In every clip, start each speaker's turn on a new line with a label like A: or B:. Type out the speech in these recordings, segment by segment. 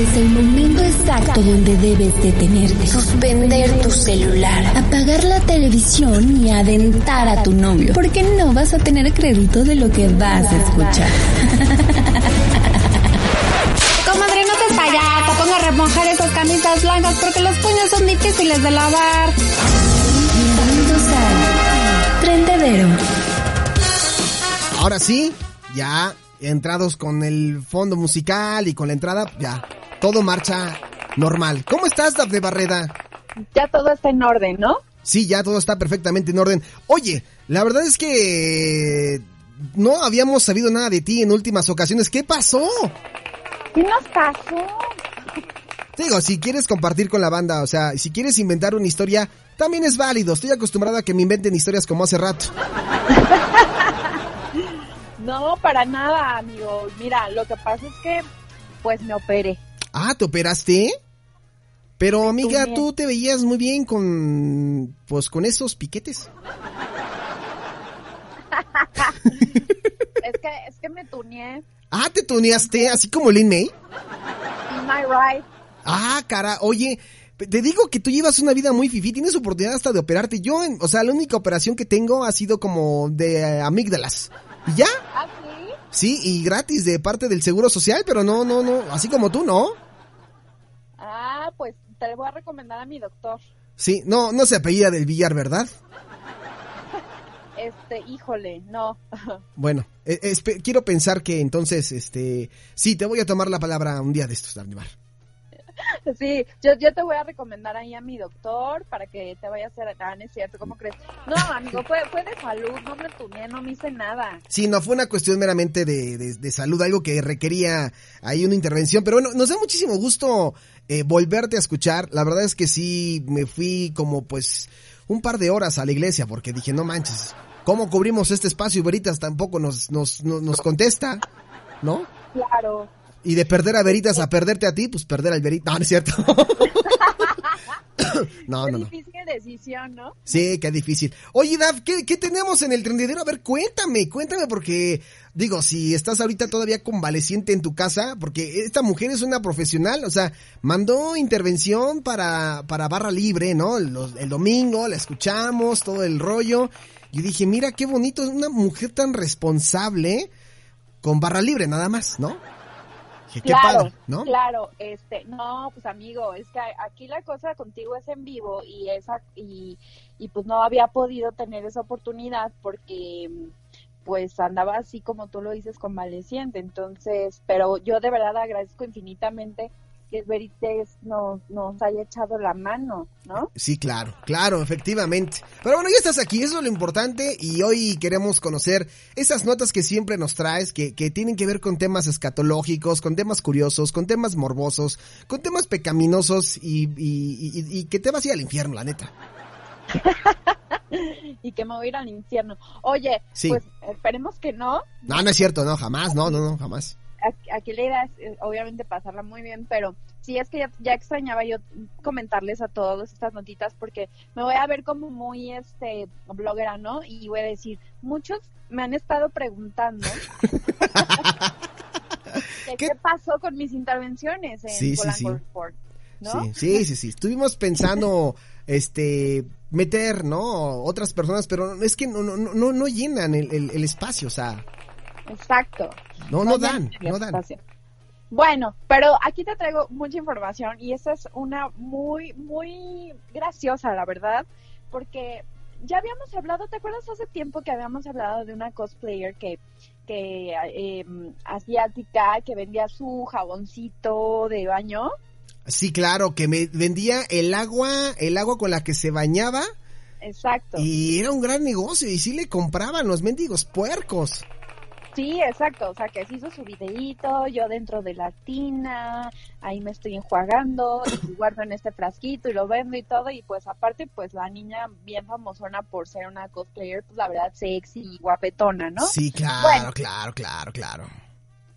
A: Es el momento exacto donde debes detenerte. Suspender tu celular. Apagar la televisión y adentar a tu novio. Porque no vas a tener crédito de lo que vas a escuchar.
B: Comadre, no te payasa, ponga a remojar esas camisas blancas porque los puños son difíciles de lavar.
A: Bienvenidos a Trendedero.
C: Ahora sí, ya entrados con el fondo musical y con la entrada, ya, todo marcha normal. ¿Cómo estás, Dafne Barreda?
D: Ya todo está en orden, ¿no?
C: Sí, ya todo está perfectamente en orden. Oye, la verdad es que no habíamos sabido nada de ti en últimas ocasiones. ¿Qué pasó?
D: ¿Qué nos pasó?
C: Digo, si quieres compartir con la banda, o sea, si quieres inventar una historia, también es válido. Estoy acostumbrado a que me inventen historias como hace rato.
D: No, para nada, amigo. Mira, lo que pasa es que, pues me operé.
C: Ah, ¿te operaste? Pero amiga, tú te veías muy bien con, pues, con esos piquetes.
D: Es que, es que me tuneé.
C: Ah, te tuneaste, así como Lin May.
D: I right?
C: Ah, cara, oye, te digo que tú llevas una vida muy fifi, tienes oportunidad hasta de operarte. Yo, o sea, la única operación que tengo ha sido como de eh, amígdalas. ¿Y ya?
D: ¿Ah, sí?
C: Sí, y gratis de parte del Seguro Social, pero no, no, no, así como tú, ¿no?
D: Pues te lo voy a recomendar a mi doctor.
C: Sí, no, no se apellida del Villar, ¿verdad?
D: Este, híjole, no.
C: Bueno, eh, quiero pensar que entonces, este, sí, te voy a tomar la palabra un día de estos, Danibar.
D: Sí, yo, yo te voy a recomendar ahí a mi doctor para que te vaya a hacer... Ah, no es cierto, ¿cómo crees? No, amigo, fue, fue de salud, no me tuneé, no me hice nada.
C: Sí, no fue una cuestión meramente de, de- de salud, algo que requería ahí una intervención. Pero bueno, nos da muchísimo gusto eh, volverte a escuchar. La verdad es que sí, me fui como pues un par de horas a la iglesia porque dije, no manches, ¿cómo cubrimos este espacio? Y Veritas tampoco nos, nos, nos, nos contesta, ¿no?
D: Claro.
C: Y de perder a Veritas a perderte a ti, pues perder al Veritas. No, no es cierto. no,
D: Qué
C: no, no.
D: difícil decisión, ¿no?
C: Sí, qué difícil. Oye, Daf, ¿qué, ¿qué tenemos en el trendedero? A ver, cuéntame, cuéntame, porque, digo, si estás ahorita todavía convaleciente en tu casa, porque esta mujer es una profesional, o sea, mandó intervención para, para barra libre, ¿no? Los- el domingo, la escuchamos, todo el rollo. Yo dije, mira qué bonito, es una mujer tan responsable con barra libre, nada más, ¿no? Qué
D: claro,
C: padre, ¿no?
D: Claro, este, no, pues amigo, es que aquí la cosa contigo es en vivo y esa y, y pues no había podido tener esa oportunidad porque pues andaba así como tú lo dices convaleciente, entonces, pero yo de verdad agradezco infinitamente que Verites nos, nos haya echado la mano, ¿no?
C: Sí, claro, claro, efectivamente. Pero bueno, ya estás aquí, eso es lo importante y hoy queremos conocer esas notas que siempre nos traes, que, que tienen que ver con temas escatológicos, con temas curiosos, con temas morbosos, con temas pecaminosos y, y, y- y que te vas a ir al infierno, la neta.
D: y que me voy a ir al infierno. Oye,
C: Sí.
D: pues esperemos que no,
C: No, no es cierto, no, jamás, no, no, no, jamás.
D: Aquí- la idea es eh, obviamente pasarla muy bien, pero sí es que ya, ya extrañaba yo comentarles a todos estas notitas porque me voy a ver como muy este bloguera, ¿no? Y voy a decir, muchos me han estado preguntando
C: ¿Qué?
D: qué pasó con mis intervenciones en
C: Sí, sí,
D: Polanco
C: sí.
D: Report, ¿no?
C: Sí, sí, sí, sí. Estuvimos pensando, este, meter, ¿no? Otras personas, pero es que no, no, no, no- no llenan el, el- el espacio, o sea,
D: Exacto.
C: no, no dan, no dan.
D: Bueno, pero aquí te traigo mucha información y esta es una muy, muy graciosa, la verdad, porque ya habíamos hablado, ¿te acuerdas hace tiempo que habíamos hablado de una cosplayer que, que eh, asiática que vendía su jaboncito de baño?
C: Sí, claro, que me vendía el agua, el agua con la que se bañaba
D: Exacto.
C: y era un gran negocio y sí le compraban los mendigos puercos.
D: Sí, exacto, o sea, que se hizo su videíto, yo dentro de la tina, ahí me estoy enjuagando, y guardo en este frasquito y lo vendo y todo, y pues aparte, pues la niña bien famosona por ser una cosplayer, pues la verdad sexy y guapetona, ¿no?
C: Sí, claro,
D: Bueno.
C: claro, claro, claro.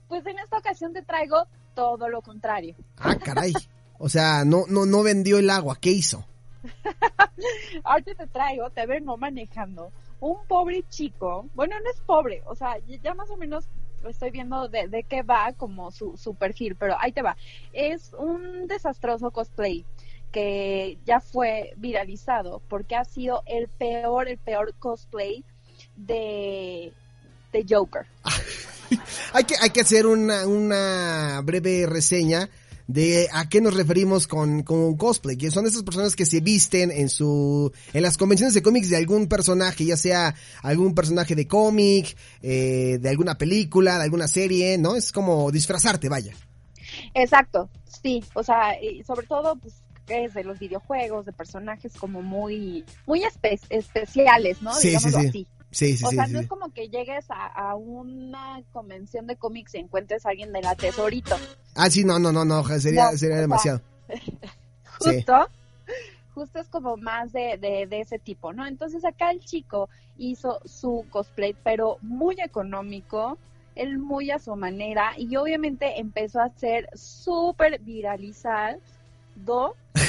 D: Pues en esta ocasión te traigo todo lo contrario.
C: Ah, caray. O sea, no, no, no vendió el agua, ¿qué hizo?
D: Ahorita te traigo, te vengo manejando un pobre chico, bueno, no es pobre, o sea, ya más o menos estoy viendo de, de qué va como su, su perfil, pero ahí te va. Es un desastroso cosplay que ya fue viralizado porque ha sido el peor, el peor cosplay de, de Joker.
C: hay, que, hay que hacer una, una breve reseña de a qué nos referimos con, con cosplay, que son esas personas que se visten en su, en las convenciones de cómics de algún personaje, ya sea algún personaje de cómic, eh, de alguna película, de alguna serie, ¿no? Es como disfrazarte, vaya.
D: Exacto, sí, o sea, y sobre todo, pues, es de los videojuegos, de personajes como muy, muy espe especiales, ¿no?
C: Sí, sí, sí.
D: así.
C: Sí, sí,
D: o
C: sí,
D: sea, no es como que llegues a, a una convención de cómics y encuentres a alguien de la tesorito.
C: Ah, sí, no, no, no, no, sería,
D: No,
C: sería demasiado.
D: Justo, justo es como más de, de, de ese tipo, ¿no? Entonces acá el chico hizo su cosplay, pero muy económico, él muy a su manera, y obviamente empezó a ser súper viralizado.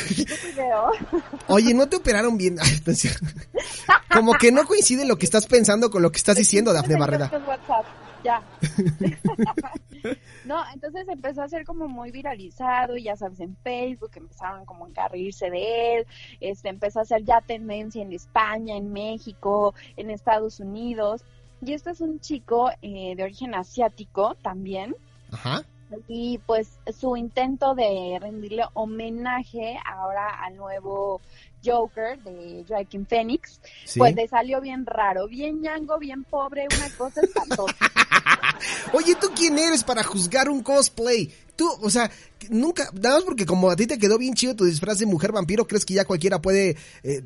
C: Oye, ¿no te operaron bien? Ay, no. Como que no coincide lo que estás pensando con lo que estás diciendo, Dafne
D: WhatsApp, ya. no, entonces empezó a ser como muy viralizado, y ya sabes, en Facebook empezaron como a encarrirse de él, este empezó a ser ya tendencia en España, en México, en Estados Unidos. Y este es un chico eh, de origen asiático también,
C: Ajá.
D: Y pues su intento de rendirle homenaje ahora al nuevo Joker de Joaquin Phoenix,
C: Sí.
D: pues le salió bien raro, bien ñango, bien pobre, una cosa espantosa.
C: Oye, ¿tú quién eres para juzgar un cosplay? Tú, o sea, nunca, nada más porque como a ti te quedó bien chido tu disfraz de mujer vampiro, ¿crees que ya cualquiera puede, eh,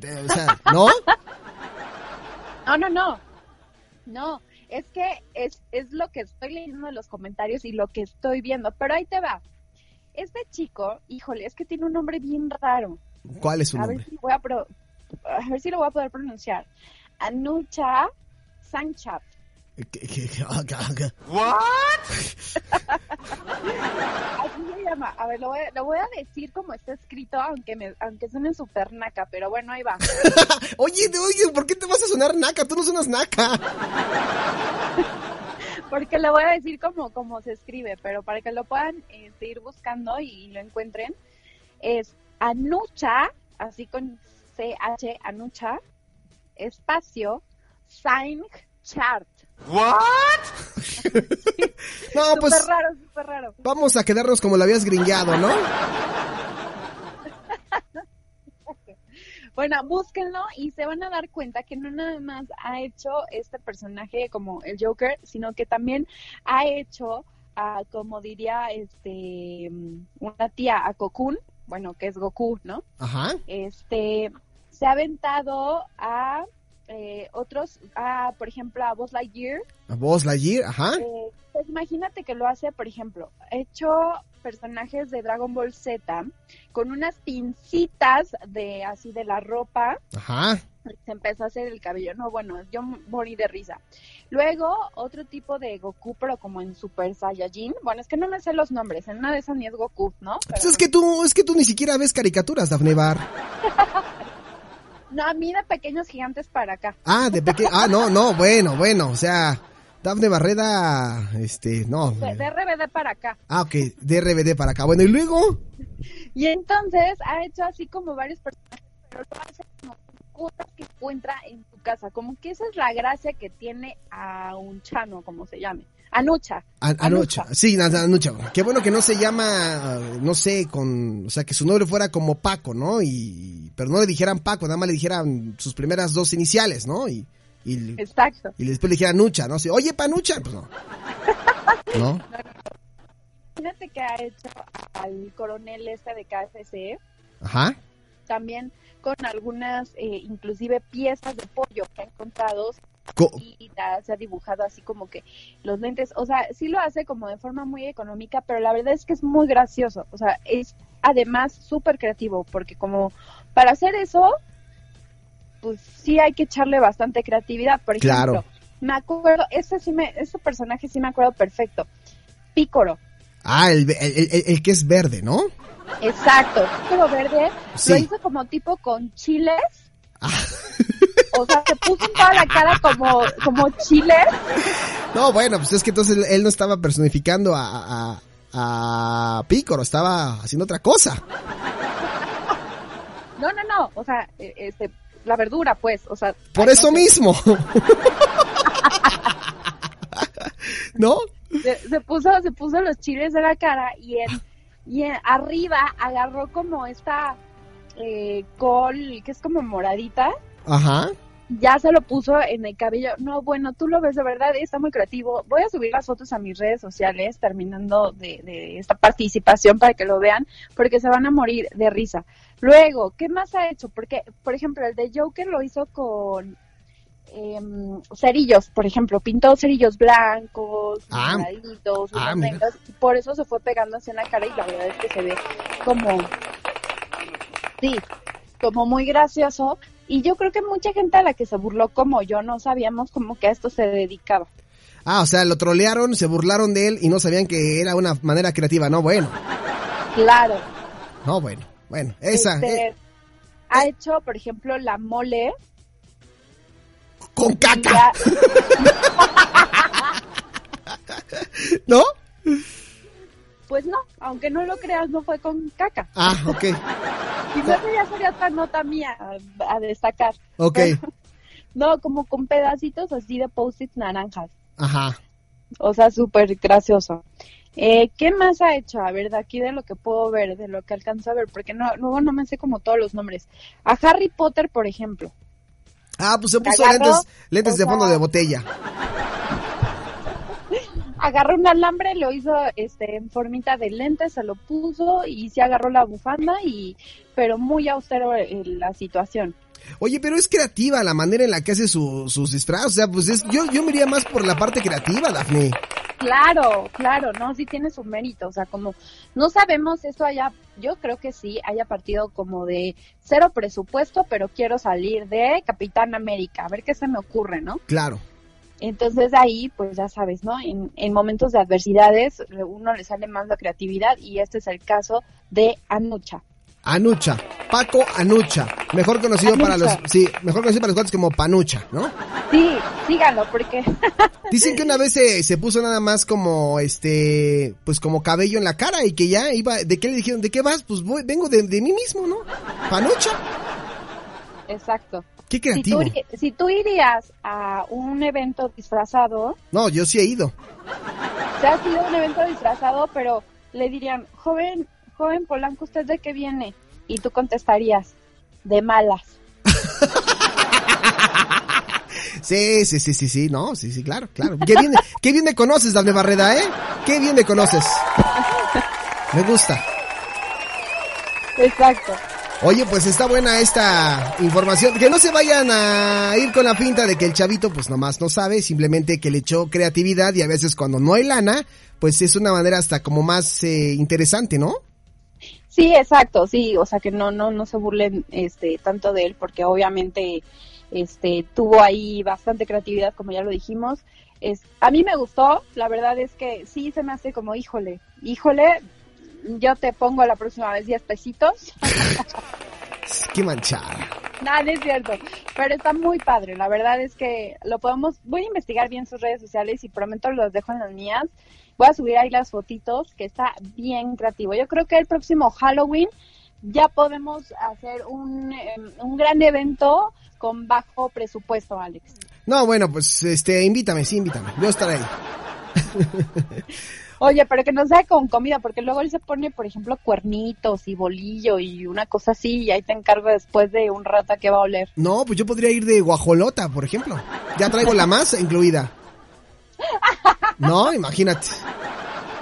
C: eh, o sea, ¿no?
D: No, no, no. No, es que es, es lo que estoy leyendo en los comentarios y lo que estoy viendo. Pero ahí te va. Este chico, híjole, es que tiene un nombre bien raro.
C: ¿Cuál es su
D: A ver
C: nombre?
D: si voy a, pro- a ver si lo voy a poder pronunciar. Anucha Sanchat.
C: ¿Qué-
D: llama. A ver, lo voy, a- lo voy a decir como está escrito, aunque me, aunque suene súper naca, pero bueno, ahí va.
C: Oye, oye, ¿por qué te vas a sonar naca? Tú no suenas naca.
D: Porque lo voy a decir como, como se escribe, pero para que lo puedan este, ir buscando y, lo encuentren, es Anucha, así con CH, Anucha, espacio, Sign Chart.
C: No,
D: Súper
C: pues
D: raro, súper raro.
C: vamos a quedarnos como lo habías gringueado, ¿no?
D: Bueno, búsquenlo y se van a dar cuenta que no nada más ha hecho este personaje como el Joker, sino que también ha hecho, ah, como diría este una tía, a Cocoon, bueno, que es Goku, ¿no?
C: Ajá.
D: Este se ha aventado a eh, otros, a, por ejemplo, a Buzz Lightyear.
C: A vos, Lightyear, ajá.
D: Eh, pues imagínate que lo hace, por ejemplo, hecho personajes de Dragon Ball Z con unas pincitas de así de la ropa
C: Ajá.
D: se empezó a hacer el cabello. No, bueno, yo morí de risa. Luego, otro tipo de Goku, pero como en Super Saiyajin. Bueno, es que no me sé los nombres. En una de esas ni es Goku, ¿no?
C: Pues es que tú, es que tú ni siquiera ves caricaturas, Dafne Bar.
D: No, a mí de pequeños gigantes para acá.
C: Ah, de pequeño. Ah, no, no, bueno, bueno, o sea, Dafne Barreda, este, no.
D: De, de RBD para acá.
C: Ah, ok, de RBD para acá. Bueno, y luego.
D: Y entonces ha hecho así como varios personajes, pero lo hace como cosas que encuentra en su casa. Como que esa es la gracia que tiene a un chano, como se llame. Anucha.
C: An- Anucha, sí, Anucha. Qué bueno que no se llama, no sé, con, o sea, que su nombre fuera como Paco, ¿no? Y, pero no le dijeran Paco, nada más le dijeran sus primeras dos iniciales, ¿no? Y, y,
D: Exacto.
C: y después le dijeran Nucha, ¿no? Sí, Oye, Panucha, pues no. ¿No?
D: Imagínate que ha hecho al coronel este de KFC.
C: Ajá.
D: también con algunas, eh, inclusive piezas de pollo que ha encontrado se ha dibujado así como que los lentes, o sea, sí lo hace como de forma muy económica, pero la verdad es que es muy gracioso, o sea, es además súper creativo, porque como para hacer eso, pues sí hay que echarle bastante creatividad, por ejemplo,
C: Claro.
D: me acuerdo, ese sí me, ese personaje sí me acuerdo perfecto, Pícoro,
C: Ah, el, el, el- el que es verde, ¿no?
D: exacto, Pícoro verde,
C: Sí.
D: lo hizo como tipo con chiles,
C: Ah.
D: O sea, se puso en toda la cara como, como chile.
C: No, bueno, pues es que entonces él no estaba personificando a, a, a Pícoro, estaba haciendo otra cosa.
D: No, no, no, o sea, e- este, la verdura, pues, o sea.
C: Por eso
D: no
C: mismo. ¿No?
D: Se, se puso, se puso los chiles de la cara y en, y en- arriba agarró como esta eh, col que es como moradita.
C: Ajá.
D: ya se lo puso en el cabello. No, bueno, tú lo ves de verdad, está muy creativo. Voy a subir las fotos a mis redes sociales terminando de, de esta participación para que lo vean, porque se van a morir de risa. Luego, ¿qué más ha hecho? Porque, por ejemplo, el de Joker lo hizo con em, cerillos, por ejemplo, pintó cerillos blancos,
C: Ah.
D: moraditos,
C: Ah,
D: por eso se fue pegando así en la cara y la verdad es que se ve como, sí, como muy gracioso. Y yo creo que mucha gente a la que se burló como yo no sabíamos como que a esto se dedicaba.
C: Ah, o sea, lo trolearon, se burlaron de él y no sabían que era una manera creativa. No, bueno.
D: Claro.
C: No, bueno. Bueno, esa.
D: este,
C: eh,
D: ha hecho, por ejemplo, la mole.
C: con caca, ¿no?
D: Pues no, aunque no lo creas, no fue con caca.
C: Ah, ok.
D: Esa ya sería otra nota mía a, a destacar.
C: Ok.
D: No, como con pedacitos así de post-it naranjas.
C: Ajá.
D: O sea, súper gracioso. Eh, ¿Qué más ha hecho? A ver, de aquí de lo que puedo ver, de lo que alcanzo a ver, porque no, luego no me sé como todos los nombres. A Harry Potter, por ejemplo.
C: Ah, pues se puso
D: Agarró,
C: lentes, lentes de fondo
D: sea-
C: de botella.
D: Agarró un alambre, lo hizo este en formita de lente, se lo puso y se agarró la bufanda y pero muy austero eh, la situación.
C: Oye, pero es creativa la manera en la que hace su, sus disfraces. O sea, pues es, yo, yo me iría más por la parte creativa, Dafne.
D: Claro, claro, no, sí tiene su mérito, o sea, como no sabemos eso haya, yo creo que sí haya partido como de cero presupuesto, pero quiero salir de Capitán América, a ver qué se me ocurre, ¿no?
C: Claro.
D: Entonces ahí, pues ya sabes, ¿no? En, en momentos de adversidades, uno le sale más la creatividad y este es el caso de Anucha.
C: Anucha. Paco Anucha. Mejor conocido para los, sí, mejor conocido para los cuates como Panucha, ¿no?
D: Sí, síganlo, porque
C: Dicen que una vez se, se puso nada más como, este, pues como cabello en la cara y que ya iba, ¿de qué le dijeron? ¿De qué vas? Pues voy, vengo de, de mí mismo, ¿no? Panucha.
D: exacto.
C: Qué
D: Si tú,
C: creativo.
D: si tú irías a un evento disfrazado,
C: No, yo sí he ido.
D: se ha sido un evento disfrazado, pero le dirían, joven, joven Polanco, ¿usted de qué viene? Y tú contestarías, de malas.
C: Sí, sí, sí, sí, sí, no, sí, sí, claro, claro. Qué bien, qué bien me conoces, Dafne Barreda, ¿eh? Qué bien me conoces. Me gusta.
D: Exacto.
C: Oye, pues está buena esta información. Que no se vayan a ir con la finta de que el chavito pues nomás no sabe, simplemente que le echó creatividad y a veces cuando no hay lana, pues es una manera hasta como más eh, interesante, ¿no?
D: Sí, exacto, sí, o sea que no, no, no se burlen este tanto de él, porque obviamente este tuvo ahí bastante creatividad, como ya lo dijimos. Es, a mí me gustó, la verdad es que sí se me hace como, híjole, híjole, yo te pongo la próxima vez 10 pesitos.
C: Qué manchada.
D: Nada, no es cierto, pero está muy padre, la verdad es que lo podemos, voy a investigar bien sus redes sociales y prometo los dejo en las mías. Voy a subir ahí las fotitos, que está bien creativo. Yo creo que el próximo Halloween ya podemos hacer un, em, un gran evento con bajo presupuesto, Alex.
C: No, bueno, pues este, invítame, sí, invítame. Yo estaré ahí.
D: Oye, pero que no sea con comida, porque luego él se pone, por ejemplo, cuernitos y bolillo y una cosa así, y ahí te encargo después de un rato a qué va a oler.
C: No, pues yo podría ir de guajolota, por ejemplo. Ya traigo la masa incluida. No, imagínate.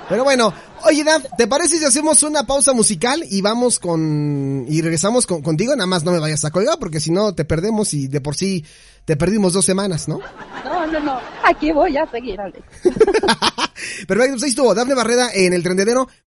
C: Pero bueno, oye, Daf, ¿te parece si hacemos una pausa musical y vamos con... y regresamos con- contigo? Nada más no me vayas a colgar porque si no te perdemos y de por sí te perdimos dos semanas, ¿no?
D: No, no, no, aquí voy a seguir, Alex.
C: Perfecto, pues ahí estuvo Dafne Barreda en el Trendedero.